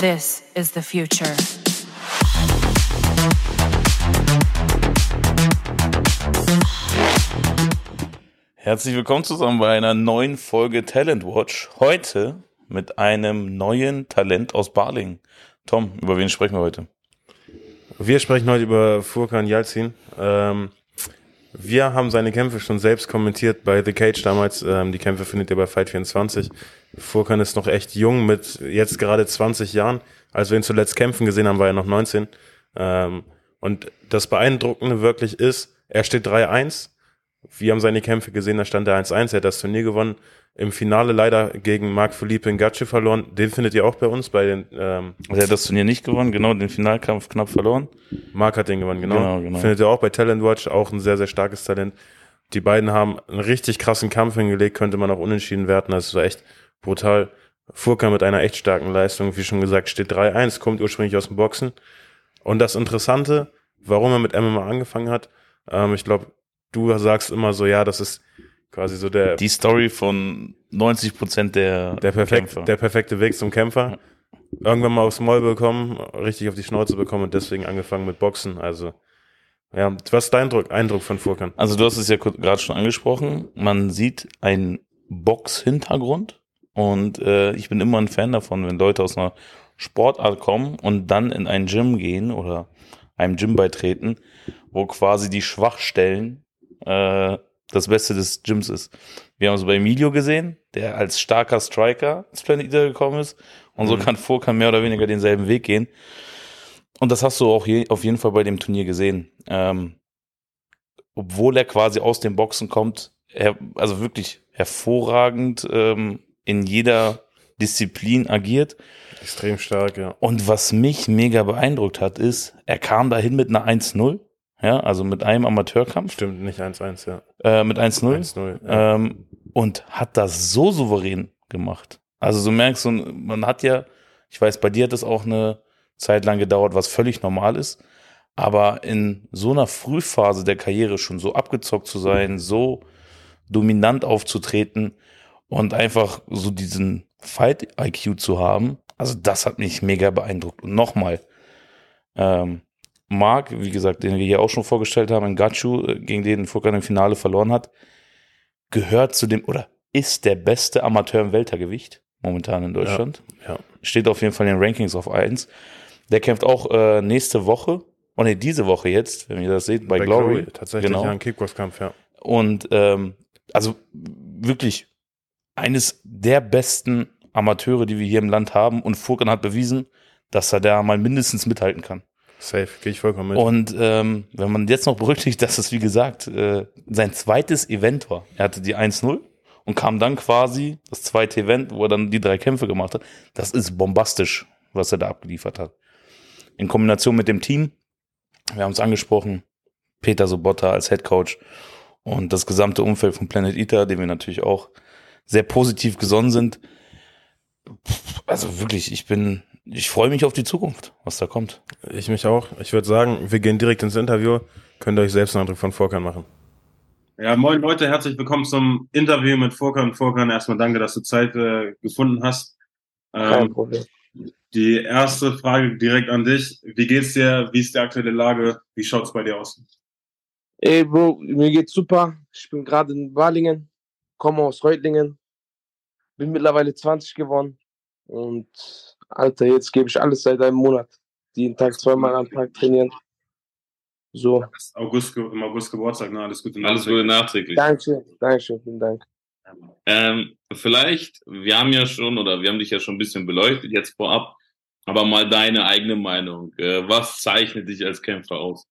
This is the future. Herzlich willkommen zusammen bei einer neuen Folge Talent Watch. Heute mit einem neuen Talent aus Barling. Tom, über wen sprechen wir heute? Wir sprechen heute über Furkan Yalcin. Ähm, wir haben seine Kämpfe schon selbst kommentiert bei The Cage damals. Ähm, die Kämpfe findet ihr bei Fight24. Furkan ist noch echt jung mit jetzt gerade 20 Jahren. Als wir ihn zuletzt kämpfen gesehen haben, war er noch 19. Ähm, und das Beeindruckende wirklich ist, er steht 3-1. Wir haben seine Kämpfe gesehen, da stand er 1-1, er hat das Turnier gewonnen. Im Finale leider gegen Marc Philippe Ngatsche verloren. Den findet ihr auch bei uns bei den. Ähm, Er hat das Turnier nicht gewonnen, genau, den Finalkampf knapp verloren. Marc hat den gewonnen, genau. Genau, genau. Findet ihr auch bei Talent Watch, auch ein sehr, sehr starkes Talent. Die beiden haben einen richtig krassen Kampf hingelegt, könnte man auch unentschieden werten. Das war echt brutal. Furka mit einer echt starken Leistung, wie schon gesagt, steht 3-1, kommt ursprünglich aus dem Boxen. Und das Interessante, warum er mit MMA angefangen hat, ähm, ich glaube, du sagst immer so, ja, das ist quasi so der, Die Story von 90 Prozent der, der, perfekt, Kämpfer. der perfekte Weg zum Kämpfer. Irgendwann mal aufs Maul bekommen, richtig auf die Schnauze bekommen und deswegen angefangen mit Boxen. Also, ja, was ist dein Eindruck, Eindruck von Furkan? Also du hast es ja gerade schon angesprochen. Man sieht einen Box-Hintergrund und äh, ich bin immer ein Fan davon, wenn Leute aus einer Sportart kommen und dann in ein Gym gehen oder einem Gym beitreten, wo quasi die Schwachstellen äh, das Beste des Gyms ist. Wir haben es bei Emilio gesehen, der als starker Striker ins Planet Eater gekommen ist und so Mhm. kann Furkan mehr oder weniger denselben Weg gehen. Und das hast du auch je, auf jeden Fall bei dem Turnier gesehen. Ähm, obwohl er quasi aus dem Boxen kommt, er, also wirklich hervorragend ähm, in jeder Disziplin agiert. Extrem stark, ja. Und was mich mega beeindruckt hat, ist, er kam dahin mit einer 1-0, ja, also mit einem Amateurkampf, Stimmt, nicht 1-1, ja. äh, mit 1-0 1-0. Ja. ähm, und hat das so souverän gemacht. Also du merkst, man hat ja, ich weiß, bei dir hat es auch eine Zeit lang gedauert, was völlig normal ist, aber in so einer Frühphase der Karriere schon so abgezockt zu sein, so dominant aufzutreten und einfach so diesen Fight-IQ zu haben, also das hat mich mega beeindruckt. Und nochmal, ähm, Marc, wie gesagt, den wir hier auch schon vorgestellt haben, in Gachu, äh, gegen den Furkan im Finale verloren hat, gehört zu dem oder ist der beste Amateur im Weltergewicht momentan in Deutschland. ja. Steht auf jeden Fall in den Rankings auf 1. Der kämpft auch äh, nächste Woche, oh ne, diese Woche jetzt, wenn ihr das seht, bei, Glory. Tatsächlich Genau. ja, ein Kickbox-Kampf, ja. Und ähm, also wirklich eines der besten Amateure, die wir hier im Land haben. Und Furkan hat bewiesen, dass er da mal mindestens mithalten kann. Safe, gehe ich vollkommen mit. Und ähm, wenn man jetzt noch berücksichtigt, dass es, wie gesagt, äh, sein zweites Event war. Er hatte die 1-0 und kam dann quasi das zweite Event, wo er dann die drei Kämpfe gemacht hat. Das ist bombastisch, was er da abgeliefert hat. In Kombination mit dem Team, wir haben es angesprochen, Peter Sobotta als Head Coach und das gesamte Umfeld von Planet Eater, dem wir natürlich auch sehr positiv gesonnen sind. Also wirklich, ich bin, ich freue mich auf die Zukunft, was da kommt. ich mich auch. Ich würde sagen, wir gehen direkt ins Interview. Könnt ihr euch selbst einen Eindruck von Furkan machen. Ja, moin Leute, herzlich willkommen zum Interview mit Furkan. Furkan, erstmal danke, dass du Zeit äh, gefunden hast. Kein Ähm, Problem. die erste Frage direkt an dich. Wie geht's dir? Wie ist die aktuelle Lage? Wie schaut's bei dir aus? Ey, Bro, mir geht's super. Ich bin gerade in Balingen, komme aus Reutlingen, bin mittlerweile 20 geworden und Alter, jetzt gebe ich alles seit einem Monat. Jeden Tag zweimal am Tag trainieren. So, August, im August Geburtstag, ne? Alles Gute. Alles Gute nachträglich. Dankeschön, Dankeschön, vielen Dank. Ähm, vielleicht, wir haben ja schon, oder wir haben dich ja schon ein bisschen beleuchtet jetzt vorab, aber mal deine eigene Meinung. Äh, was zeichnet dich als Kämpfer aus?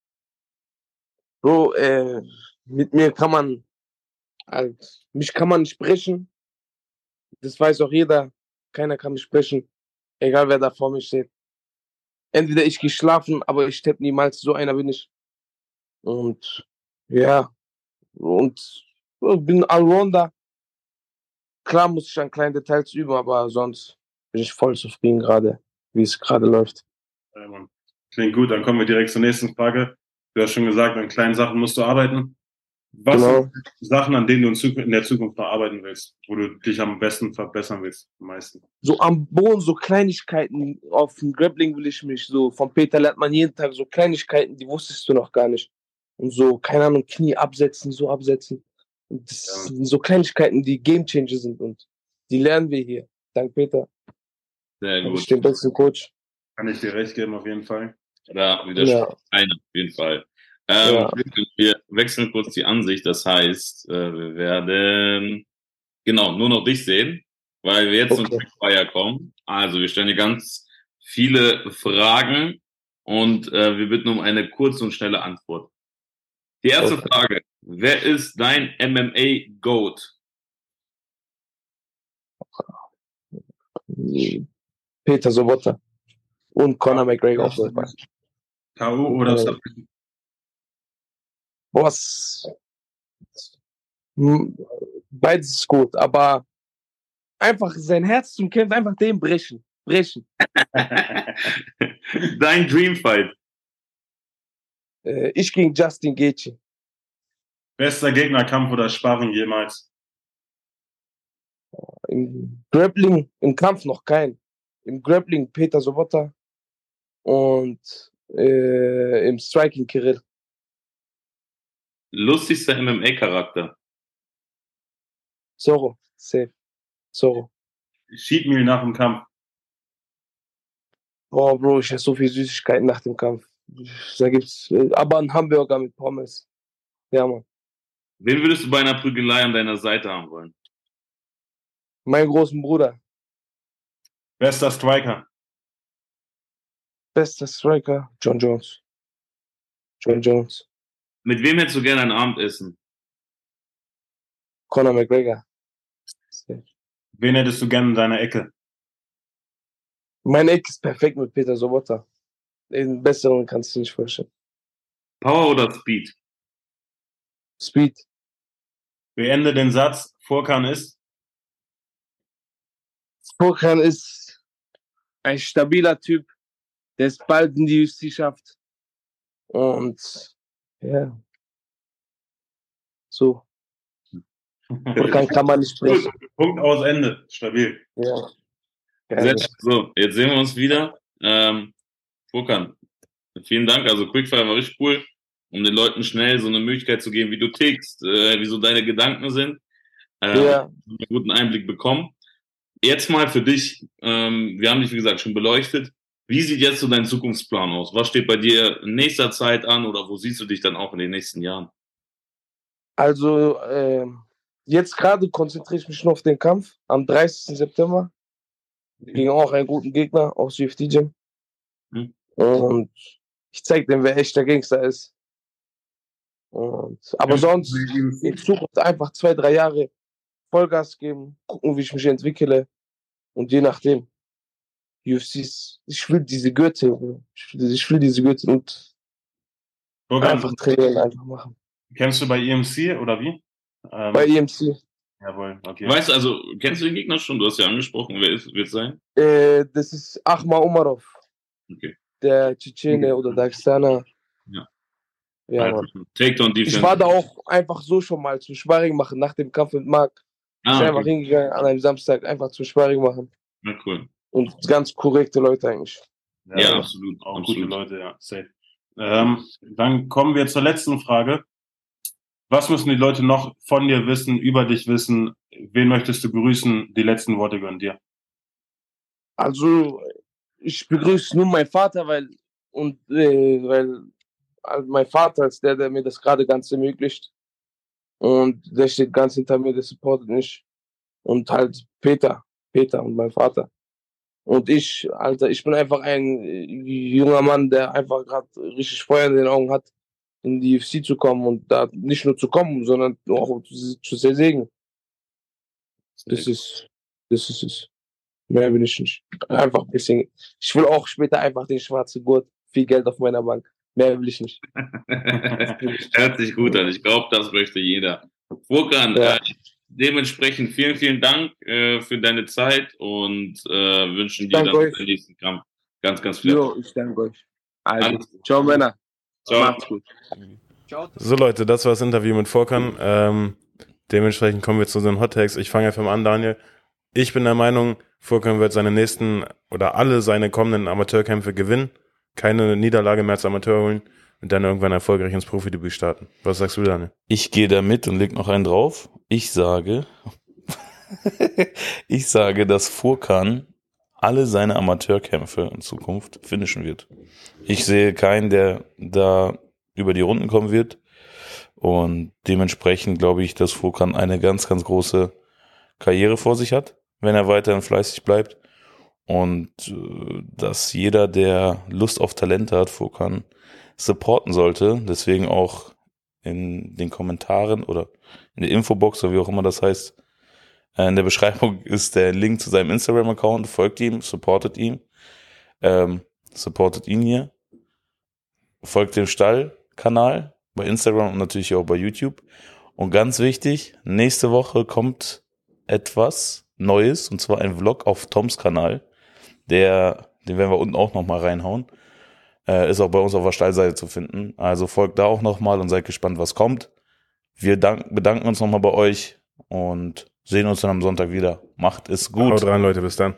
Bro, äh, mit mir kann man, halt, mich kann man nicht sprechen. Das weiß auch jeder. Keiner kann mich sprechen. Egal wer da vor mir steht. Entweder ich gehe schlafen, aber ich steppe niemals. So einer bin ich. Und ja, und bin Allrounder. Klar muss ich an kleinen Details üben, aber sonst bin ich voll zufrieden gerade, wie es gerade läuft. Ja. Klingt gut, dann kommen wir direkt zur nächsten Frage. Du hast schon gesagt, an kleinen Sachen musst du arbeiten. Was Genau. sind Sachen, an denen du in, der Zukunft noch arbeiten willst, wo du dich am besten verbessern willst, am meisten? So am Boden, so Kleinigkeiten. Auf dem Grappling will ich mich so. Von Peter lernt man jeden Tag so Kleinigkeiten, die wusstest du noch gar nicht. Und so, keine Ahnung, Knie absetzen, so absetzen. Und das Ja. sind so Kleinigkeiten, die Game Changer sind. Und die lernen wir hier. Dank Peter. Sehr gut. ich den besten Coach. Kann ich dir recht geben, auf jeden Fall. Da widerspricht Ja. keiner, auf jeden Fall. Ähm, Ja. Wir wechseln kurz die Ansicht. Das heißt, äh, wir werden genau nur noch dich sehen, weil wir jetzt zum Okay. Quickfire kommen. Also wir stellen dir ganz viele Fragen und äh, wir bitten um eine kurze und schnelle Antwort. Die erste Okay. Frage. Wer ist dein MMA-Goat? Peter Sobotta. Und Conor McGregor. K.O. oder Ja. Submission? Was? Hm, Beides ist gut, aber einfach sein Herz zum Kämpfen, einfach den brechen. Brechen. Dein Dreamfight. Äh, ich gegen Justin Gaethje. Bester Gegnerkampf oder Sparring jemals? Im Grappling, im Kampf noch kein. Im Grappling Peter Sobotta und äh, im Striking Kirill. Lustigster MMA-Charakter. Zorro, safe. Zorro. Cheat Meal nach dem Kampf. Boah, Bro, ich esse so viel Süßigkeiten nach dem Kampf. Da gibt's äh, aber einen Hamburger mit Pommes. Ja, Mann. Wen würdest du bei einer Prügelei an deiner Seite haben wollen? Mein großen Bruder, Bester Striker. bester Striker, John Jones. John Jones. Mit wem hättest du gerne ein Abendessen? Conor McGregor. Wen hättest du gerne in deiner Ecke? Mein Eck ist perfekt mit Peter Sobotta. Den besseren kannst du nicht vorstellen. Power oder Speed? Speed. Beende den Satz. Vorkan ist. Furkan ist ein stabiler Typ, der es bald in die UFC schafft. Und ja. So. Furkan kann man nicht sprechen. Punkt aus Ende. Stabil. Ja. So, jetzt sehen wir uns wieder. Ähm, Furkan, vielen Dank. Also Quickfire war richtig cool, um den Leuten schnell so eine Möglichkeit zu geben, wie du tickst, äh, wie so deine Gedanken sind. Ähm, ja. einen guten Einblick bekommen. Jetzt mal für dich, ähm, wir haben dich, wie gesagt, schon beleuchtet. Wie sieht jetzt so dein Zukunftsplan aus? Was steht bei dir in nächster Zeit an oder wo siehst du dich dann auch in den nächsten Jahren? Also, ähm, jetzt gerade konzentriere ich mich nur auf den Kampf am 30. September gegen auch einen guten Gegner aus UFD Gym. Mhm. Und ich zeige dem, wer echter Gangster ist. Und, aber sonst in Zukunft einfach zwei, drei Jahre Vollgas geben, gucken, wie ich mich entwickle. Und je nachdem. UFCs, ich will diese Gürtel, ich will, ich will diese Gürtel und Vorkan, einfach trainieren, einfach machen. kennst du bei EMC oder wie? Ähm, Bei EMC. Jawohl, okay. Weißt du, also, kennst du den Gegner schon? Du hast ja angesprochen, wer ist, wird sein? Äh, das ist Ahmad Umarov. Okay. der Tschetschene oder Dagestaner. Ja. Ja, also. Takedown Defense. Ich war da auch einfach so schon mal zum Sparring machen, nach dem Kampf mit Marc. Ich bin Ah, einfach okay. hingegangen an einem Samstag, einfach zum Sparring machen. Na, cool. Und ganz korrekte Leute eigentlich. Ja, absolut. Auch absolut. gute Leute, ja. Safe. Ähm, dann kommen wir zur letzten Frage. Was müssen die Leute noch von dir wissen, über dich wissen? Wen möchtest du grüßen? Die letzten Worte gehören dir. Also, ich begrüße nur meinen Vater, weil, und, äh, weil also mein Vater ist der, der mir das gerade ganz ermöglicht. Und der steht ganz hinter mir, der supportet mich. Und halt Peter, Peter und mein Vater. Und ich, Alter, ich bin einfach ein äh, junger Mann, der einfach gerade richtig Feuer in den Augen hat, in die UFC zu kommen und da nicht nur zu kommen, sondern auch zu, zu zersägen. Das ist, das ist es. Mehr will ich nicht. Einfach ein bisschen. Ich will auch später einfach den schwarzen Gurt, viel Geld auf meiner Bank. Mehr will ich nicht. Hört sich gut an. Ich glaube, das möchte jeder. Furkan, Ja. äh, dementsprechend vielen, vielen Dank äh, für deine Zeit und äh, wünschen dir dann euch. für den nächsten Kampf ganz, ganz viel. Erfolg. Jo, ich danke euch. Also, Alles ciao Männer. Ciao. Macht's gut. So Leute, das war das Interview mit Vorkan. Ähm, dementsprechend kommen wir zu unseren Hot Takes. Ich fange einfach mal an, Daniel. Ich bin der Meinung, Vorkan wird seine nächsten oder alle seine kommenden Amateurkämpfe gewinnen, keine Niederlage mehr als Amateur holen und dann irgendwann erfolgreich ins Profidebüt starten. Was sagst du, Daniel? Ich gehe da mit und leg noch einen drauf. Ich sage, ich sage, dass Furkan alle seine Amateurkämpfe in Zukunft finishen wird. Ich sehe keinen, der da über die Runden kommen wird. Und dementsprechend glaube ich, dass Furkan eine ganz, ganz große Karriere vor sich hat, wenn er weiterhin fleißig bleibt. Und äh, dass jeder, der Lust auf Talente hat, Furkan supporten sollte. Deswegen auch in den Kommentaren oder in der Infobox oder wie auch immer das heißt, äh, in der Beschreibung ist der Link zu seinem Instagram-Account. Folgt ihm, supportet ihn. Ähm, supportet ihn hier. Folgt dem Stall-Kanal bei Instagram und natürlich auch bei YouTube. Und ganz wichtig, nächste Woche kommt etwas Neues und zwar ein Vlog auf Toms Kanal. Der, den werden wir unten auch nochmal reinhauen. Äh, ist auch bei uns auf der Stallseite zu finden. Also folgt da auch nochmal und seid gespannt, was kommt. Wir dank, bedanken uns nochmal bei euch und sehen uns dann am Sonntag wieder. Macht es gut. Haut rein, Leute. Bis dann.